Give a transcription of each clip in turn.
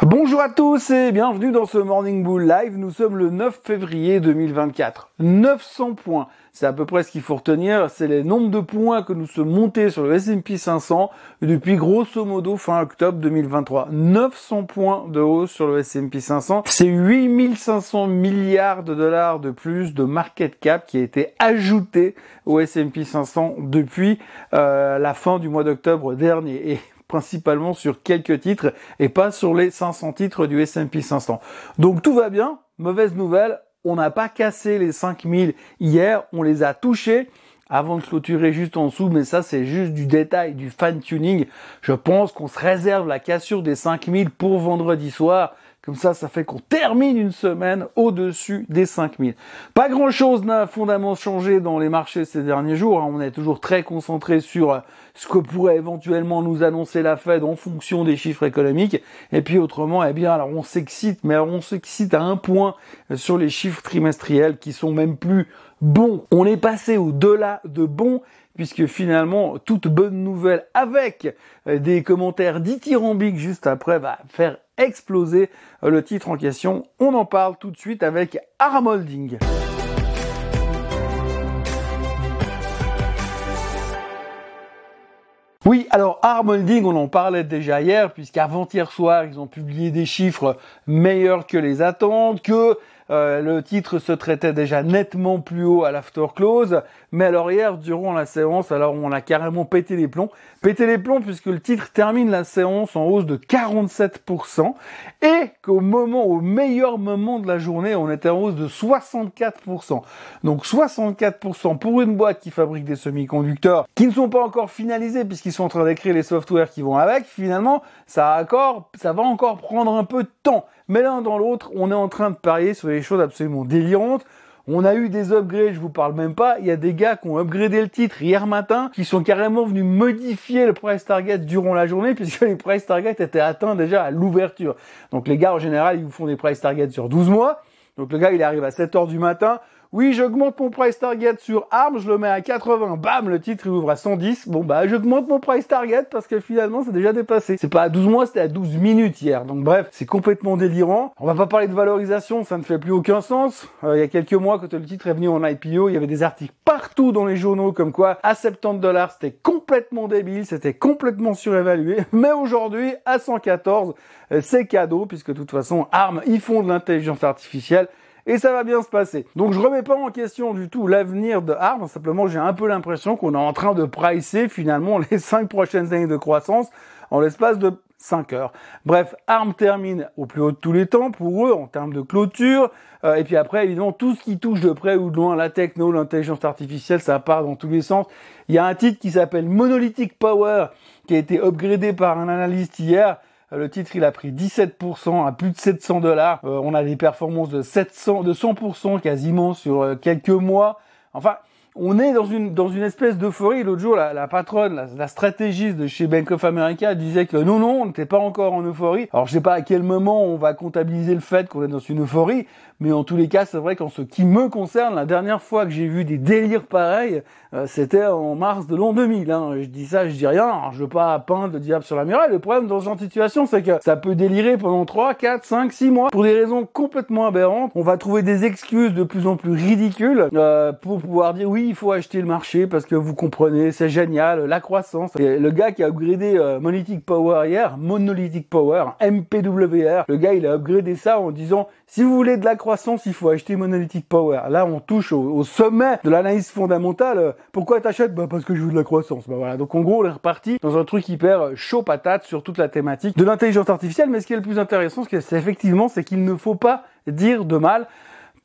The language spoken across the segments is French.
Bonjour à tous et bienvenue dans ce Morning Bull Live. Nous sommes le 9 février 2024. 900 points. C'est à peu près ce qu'il faut retenir. C'est les nombres de points que nous sommes montés sur le S&P 500 depuis grosso modo fin octobre 2023. 900 points de hausse sur le S&P 500. C'est 8500 milliards de dollars de plus de market cap qui a été ajouté au S&P 500 depuis euh, la fin du mois d'octobre dernier. Principalement sur quelques titres et pas sur les 500 titres du S&P 500. Donc tout va bien. Mauvaise nouvelle, on n'a pas cassé les 5000 hier, on les a touchés avant de clôturer juste en dessous, mais ça c'est juste du détail, du fine tuning. Je pense qu'on se réserve la cassure des 5000 pour vendredi soir. Comme ça, ça fait qu'on termine une semaine au-dessus des 5000. Pas grand-chose n'a fondamentalement changé dans les marchés ces derniers jours. Hein. On est toujours très concentré sur euh, ce que pourrait éventuellement nous annoncer la Fed en fonction des chiffres économiques. Et puis autrement, eh bien, alors on s'excite, mais on s'excite à un point sur les chiffres trimestriels qui sont même plus bons. On est passé au-delà de bons puisque finalement toute bonne nouvelle avec euh, des commentaires dithyrambiques juste après va faire exploser euh, le titre en question. On en parle tout de suite avec Armolding. Oui, alors Armolding, on en parlait déjà hier, puisqu'avant-hier soir, ils ont publié des chiffres meilleurs que les attentes, que euh, le titre se traitait déjà nettement plus haut à l'after close, mais alors hier, durant la séance, alors on a carrément pété les plombs. Pété les plombs puisque le titre termine la séance en hausse de 47% et qu'au moment, au meilleur moment de la journée, on était en hausse de 64%. Donc 64% pour une boîte qui fabrique des semi-conducteurs qui ne sont pas encore finalisés puisqu'ils sont en train d'écrire les softwares qui vont avec. Finalement, ça, va encore prendre un peu de temps. Mais l'un dans l'autre, on est en train de parier sur des choses absolument délirantes. On a eu des upgrades, je vous parle même pas. Il y a des gars qui ont upgradé le titre hier matin, qui sont carrément venus modifier le price target durant la journée, puisque les price targets étaient atteints déjà à l'ouverture. Donc les gars, en général, ils vous font des price targets sur 12 mois. Donc le gars, il arrive à 7 heures du matin. Oui, j'augmente mon price target sur ARM, je le mets à 80, bam, le titre il ouvre à 110. Bon bah j'augmente mon price target parce que finalement c'est déjà dépassé. C'est pas à 12 mois, c'était à 12 minutes hier. Donc bref, c'est complètement délirant. On va pas parler de valorisation, ça ne fait plus aucun sens. Euh, il y a quelques mois quand le titre est venu en IPO, il y avait des articles partout dans les journaux comme quoi à 70 dollars c'était complètement débile, c'était complètement surévalué. Mais aujourd'hui à 114, euh, c'est cadeau puisque de toute façon ARM ils font de l'intelligence artificielle et ça va bien se passer. Donc je remets pas en question du tout l'avenir de ARM, simplement j'ai un peu l'impression qu'on est en train de pricer finalement les cinq prochaines années de croissance en l'espace de 5 heures. Bref, ARM termine au plus haut de tous les temps pour eux en termes de clôture. Euh, et puis après, évidemment, tout ce qui touche de près ou de loin la techno, l'intelligence artificielle, ça part dans tous les sens. Il y a un titre qui s'appelle Monolithic Power qui a été upgradé par un analyste hier. Le titre, il a pris 17% à plus de 700 dollars. Euh, on a des performances de 700, de 100% quasiment sur euh, quelques mois. Enfin, on est dans une dans une espèce d'euphorie. L'autre jour, la, patronne, la, la, stratégiste de chez Bank of America disait que non, non, on n'était pas encore en euphorie. Alors, je sais pas à quel moment on va comptabiliser le fait qu'on est dans une euphorie, mais en tous les cas, c'est vrai qu'en ce qui me concerne, la dernière fois que j'ai vu des délires pareils, euh, c'était en mars de l'an 2000. Hein. Je dis ça, je dis rien. Alors, je veux pas peindre le diable sur la muraille. Le problème dans ce genre de situation, c'est que ça peut délirer pendant 3, 4, 5, 6 mois pour des raisons complètement aberrantes. On va trouver des excuses de plus en plus ridicules euh, pour pouvoir dire oui il faut acheter le marché parce que vous comprenez, c'est génial, la croissance. Et le gars qui a upgradé euh, Monolithic Power hier, Monolithic Power, MPWR, le gars il a upgradé ça en disant si vous voulez de la croissance, il faut acheter Monolithic Power. Là, on touche au, sommet de l'analyse fondamentale. Pourquoi t'achètes Bah parce que je veux de la croissance. Bah voilà. Donc en gros, on est reparti dans un truc hyper chaud patate sur toute la thématique de l'intelligence artificielle. Mais ce qui est le plus intéressant, c'est effectivement, c'est qu'il ne faut pas dire de mal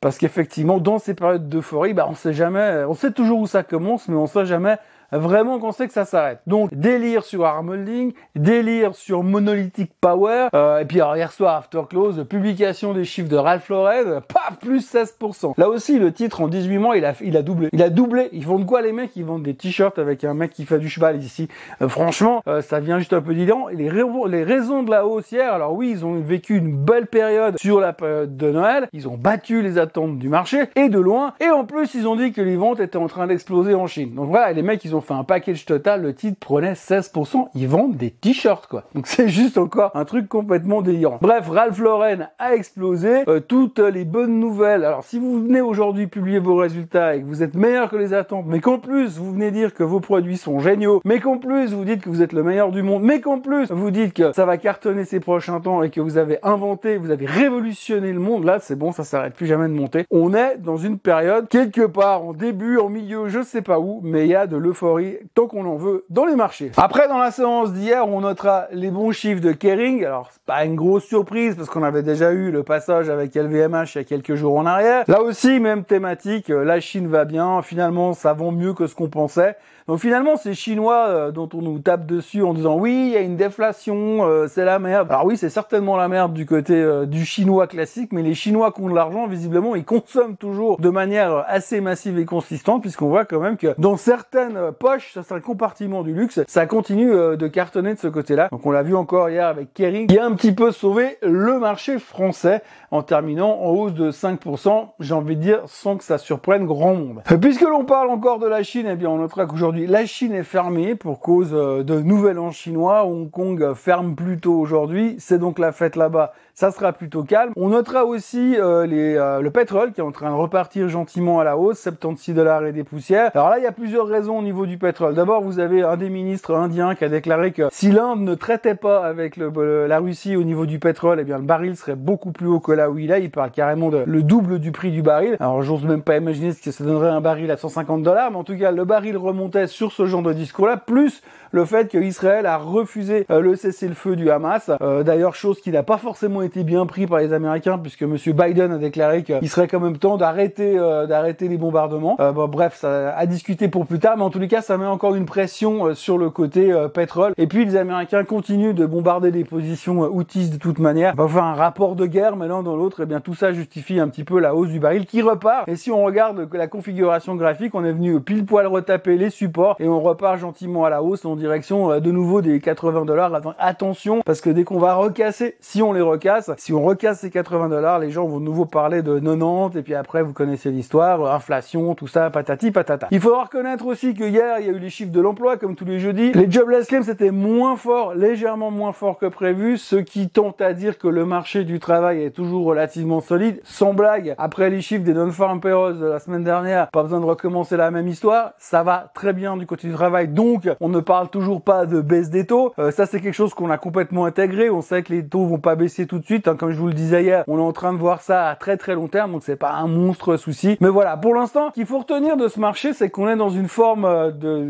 parce qu'effectivement, dans ces périodes d'euphorie, bah, on sait jamais, on sait toujours où ça commence, mais on sait jamais vraiment qu'on sait que ça s'arrête. Donc délire sur Armolding, délire sur Monolithic Power, euh, et puis alors, hier soir After Close, publication des chiffres de Ralph Lauren, paf, plus 16%. Là aussi, le titre en 18 mois, il a, il a doublé. Il a doublé. Ils vendent quoi les mecs? Ils vendent des t-shirts avec un mec qui fait du cheval ici. Euh, franchement, euh, ça vient juste un peu d'ident. Les, les raisons de la haussière, alors oui, ils ont vécu une belle période sur la période de Noël. Ils ont battu les attentes du marché et de loin. Et en plus, ils ont dit que les ventes étaient en train d'exploser en Chine. Donc voilà, les mecs, ils ont ont fait un package total, le titre prenait 16%. Ils vendent des t-shirts, quoi. Donc c'est juste encore un truc complètement délirant. Bref, Ralph Lauren a explosé. Euh, toutes les bonnes nouvelles. Alors si vous venez aujourd'hui publier vos résultats et que vous êtes meilleur que les attentes, mais qu'en plus vous venez dire que vos produits sont géniaux, mais qu'en plus vous dites que vous êtes le meilleur du monde, mais qu'en plus vous dites que ça va cartonner ces prochains temps et que vous avez inventé, vous avez révolutionné le monde, là c'est bon, ça s'arrête plus jamais de monter. On est dans une période quelque part en début, en milieu, je sais pas où, mais il y a de l'euphorie tant qu'on en veut dans les marchés. Après dans la séance d'hier, on notera les bons chiffres de Kering. Alors c'est pas une grosse surprise parce qu'on avait déjà eu le passage avec LVMH il y a quelques jours en arrière. Là aussi même thématique, la Chine va bien, finalement ça vend mieux que ce qu'on pensait. Donc finalement, ces Chinois euh, dont on nous tape dessus en disant oui, il y a une déflation, euh, c'est la merde. Alors oui, c'est certainement la merde du côté euh, du Chinois classique, mais les Chinois qui ont de l'argent, visiblement, ils consomment toujours de manière assez massive et consistante, puisqu'on voit quand même que dans certaines poches, certains compartiments du luxe, ça continue de cartonner de ce côté-là. Donc on l'a vu encore hier avec Kering, qui a un petit peu sauvé le marché français en terminant en hausse de 5%, j'ai envie de dire, sans que ça surprenne grand monde. Puisque l'on parle encore de la Chine, eh bien on notera qu'aujourd'hui la Chine est fermée pour cause euh, de nouvel an chinois. Hong Kong ferme plus tôt aujourd'hui. C'est donc la fête là-bas ça sera plutôt calme. On notera aussi euh, les, euh, le pétrole qui est en train de repartir gentiment à la hausse, 76 dollars et des poussières. Alors là, il y a plusieurs raisons au niveau du pétrole. D'abord, vous avez un des ministres indiens qui a déclaré que si l'Inde ne traitait pas avec la Russie au niveau du pétrole, eh bien le baril serait beaucoup plus haut que là où il est. Il parle carrément de le double du prix du baril. Alors j'ose même pas imaginer ce que ça donnerait un baril à 150 dollars, mais en tout cas, le baril remontait sur ce genre de discours-là, plus le fait qu'Israël a refusé euh, le cessez-le-feu du Hamas. D'ailleurs, chose qui n'a pas forcément été bien pris par les Américains puisque Monsieur Biden a déclaré qu'il serait quand même temps d'arrêter euh, les bombardements. Euh, bon, bref, ça a discuté pour plus tard, mais en tous les cas, ça met encore une pression euh, sur le côté pétrole. Et puis les Américains continuent de bombarder des positions outils de toute manière. On va faire un rapport de guerre, mais l'un dans l'autre, et bien tout ça justifie un petit peu la hausse du baril qui repart. Et si on regarde la configuration graphique, on est venu pile poil retaper les supports et on repart gentiment à la hausse en direction de nouveau des 80 dollars. Attention, parce que dès qu'on va recasser, si on les recasse, si on recasse ces 80 dollars, les gens vont de nouveau parler de 90 et puis après vous connaissez l'histoire, inflation, tout ça, patati patata. Il faut reconnaître aussi que hier il y a eu les chiffres de l'emploi comme tous les jeudis. Les jobless claims c'était moins fort, légèrement moins fort que prévu, ce qui tente à dire que le marché du travail est toujours relativement solide. Sans blague, après les chiffres des non-farm payrolls de la semaine dernière, pas besoin de recommencer la même histoire. Ça va très bien du côté du travail, donc on ne parle toujours pas de baisse des taux. Euh, ça c'est quelque chose qu'on a complètement intégré. On sait que les taux vont pas baisser tout de suite. Hein, comme je vous le disais hier, on est en train de voir ça à très très long terme, donc c'est pas un monstre souci. Mais voilà, pour l'instant, qu'il faut retenir de ce marché, c'est qu'on est dans une forme euh, de,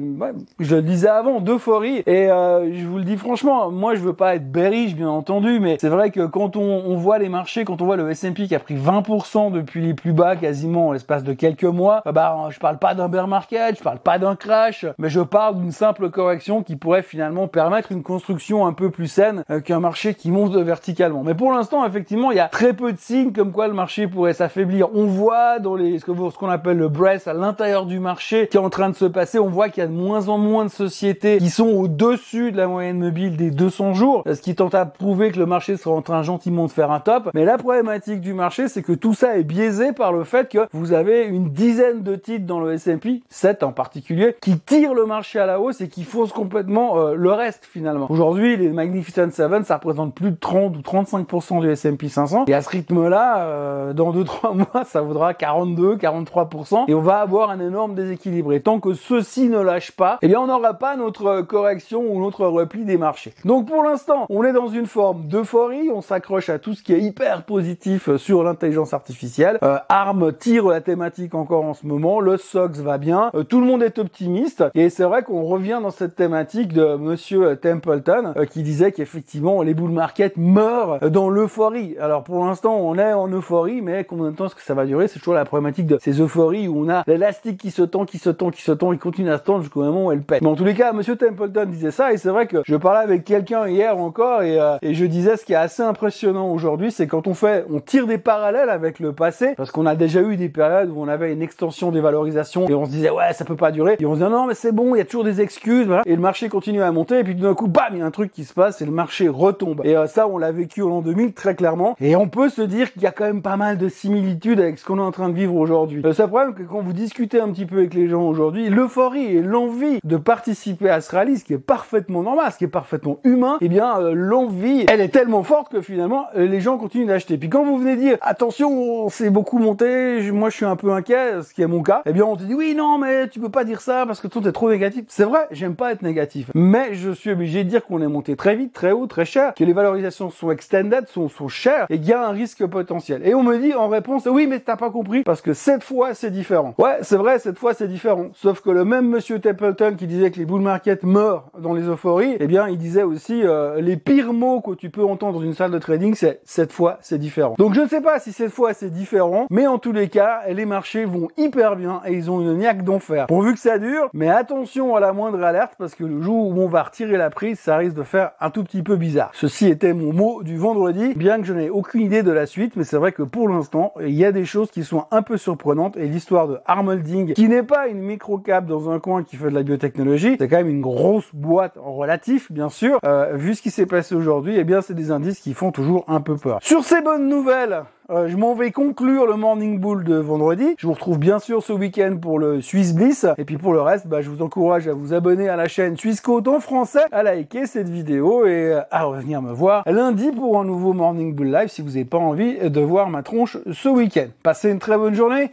je le disais avant, d'euphorie. Et euh, je vous le dis franchement, moi je veux pas être bearish, bien entendu, mais c'est vrai que quand on, voit les marchés, quand on voit le S&P qui a pris 20% depuis les plus bas quasiment en l'espace de quelques mois, bah je parle pas d'un bear market, je parle pas d'un crash, mais je parle d'une simple correction qui pourrait finalement permettre une construction un peu plus saine euh, qu'un marché qui monte verticalement. Mais pour l'instant, effectivement, il y a très peu de signes comme quoi le marché pourrait s'affaiblir. On voit dans les, ce qu'on appelle le breast à l'intérieur du marché qui est en train de se passer. On voit qu'il y a de moins en moins de sociétés qui sont au-dessus de la moyenne mobile des 200 jours, ce qui tente à prouver que le marché sera en train gentiment de faire un top. Mais la problématique du marché, c'est que tout ça est biaisé par le fait que vous avez une dizaine de titres dans le S&P, 7 en particulier, qui tirent le marché à la hausse et qui faussent complètement euh, le reste finalement. Aujourd'hui, les Magnificent Seven, ça représente plus de 30 ou 35% du S&P 500. Et à ce rythme-là, euh, dans 2-3 mois, ça vaudra 42, 43%. Et on va avoir un énorme déséquilibre. Et tant que ceci ne lâche pas, eh bien, on n'aura pas notre correction ou notre repli des marchés. Donc, pour l'instant, on est dans une forme d'euphorie. On s'accroche à tout ce qui est hyper positif sur l'intelligence artificielle. Euh, ARM tire la thématique encore en ce moment. Le SOX va bien. Euh, tout le monde est optimiste. Et c'est vrai qu'on revient dans cette thématique de monsieur Templeton euh, qui disait qu'effectivement, les bull market meurent dans l'euphorie. Alors pour l'instant, on est en euphorie, mais combien de temps est-ce que ça va durer? C'est toujours la problématique de ces euphories où on a l'élastique qui se tend, qui se tend, qui se tend, il continue se tendre jusqu'au moment où elle pète. Mais en tous les cas, Monsieur Templeton disait ça, et c'est vrai que je parlais avec quelqu'un hier encore, et, euh, et je disais ce qui est assez impressionnant aujourd'hui, c'est quand on fait, on tire des parallèles avec le passé, parce qu'on a déjà eu des périodes où on avait une extension des valorisations, et on se disait ouais, ça peut pas durer, et on se disait non mais c'est bon, il y a toujours des excuses, voilà. et le marché continue à monter, et puis d'un coup, bam, il y a un truc qui se passe, et le marché retombe. Et euh, ça, on l'a vécu au long 2000 très clairement. Et on peut se dire qu'il y a quand même pas mal de similitudes avec ce qu'on est en train de vivre aujourd'hui. Le seul problème, que quand vous discutez un petit peu avec les gens aujourd'hui, l'euphorie et l'envie de participer à ce rallye, ce qui est parfaitement normal, ce qui est parfaitement humain, eh bien euh, l'envie, elle est tellement forte que finalement euh, les gens continuent d'acheter. Puis quand vous venez dire attention, c'est beaucoup monté, moi je suis un peu inquiet, ce qui est mon cas, eh bien on te dit oui non mais tu peux pas dire ça parce que tout est trop négatif. C'est vrai, j'aime pas être négatif, mais je suis obligé de dire qu'on est monté très vite, très haut, très cher, que les valorisations sont extended, sont, sont chères et qu'il y a un risque potentiel. Et on me dit en réponse oui mais t'as pas compris parce que cette fois c'est différent. Ouais c'est vrai cette fois c'est différent. Sauf que le même monsieur Templeton qui disait que les bull markets meurent dans les euphories, eh bien il disait aussi euh, les pires mots que tu peux entendre dans une salle de trading c'est cette fois c'est différent. Donc je ne sais pas si cette fois c'est différent, mais en tous les cas les marchés vont hyper bien et ils ont une niaque d'enfer. Pourvu que ça dure, mais attention à la moindre alerte parce que le jour où on va retirer la prise, ça risque de faire un tout petit peu bizarre. Ceci était mon mot du vendredi, bien que je n'ai aucune idée de la suite, mais c'est vrai que pour l'instant, il y a des choses qui sont un peu surprenantes et l'histoire de Armolding, qui n'est pas une micro-cap dans un coin qui fait de la biotechnologie, c'est quand même une grosse boîte en relatif, bien sûr. Euh, vu ce qui s'est passé aujourd'hui, eh bien c'est des indices qui font toujours un peu peur. Sur ces bonnes nouvelles, euh, je m'en vais conclure le Morning Bull de vendredi. Je vous retrouve bien sûr ce week-end pour le Swiss Bliss. Et puis pour le reste, bah, je vous encourage à vous abonner à la chaîne Suisse Côte en français, à liker cette vidéo et euh, à revenir me voir lundi pour un nouveau Morning Bull Live si vous n'avez pas envie de voir ma tronche ce week-end. Passez une très bonne journée.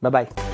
Bye bye.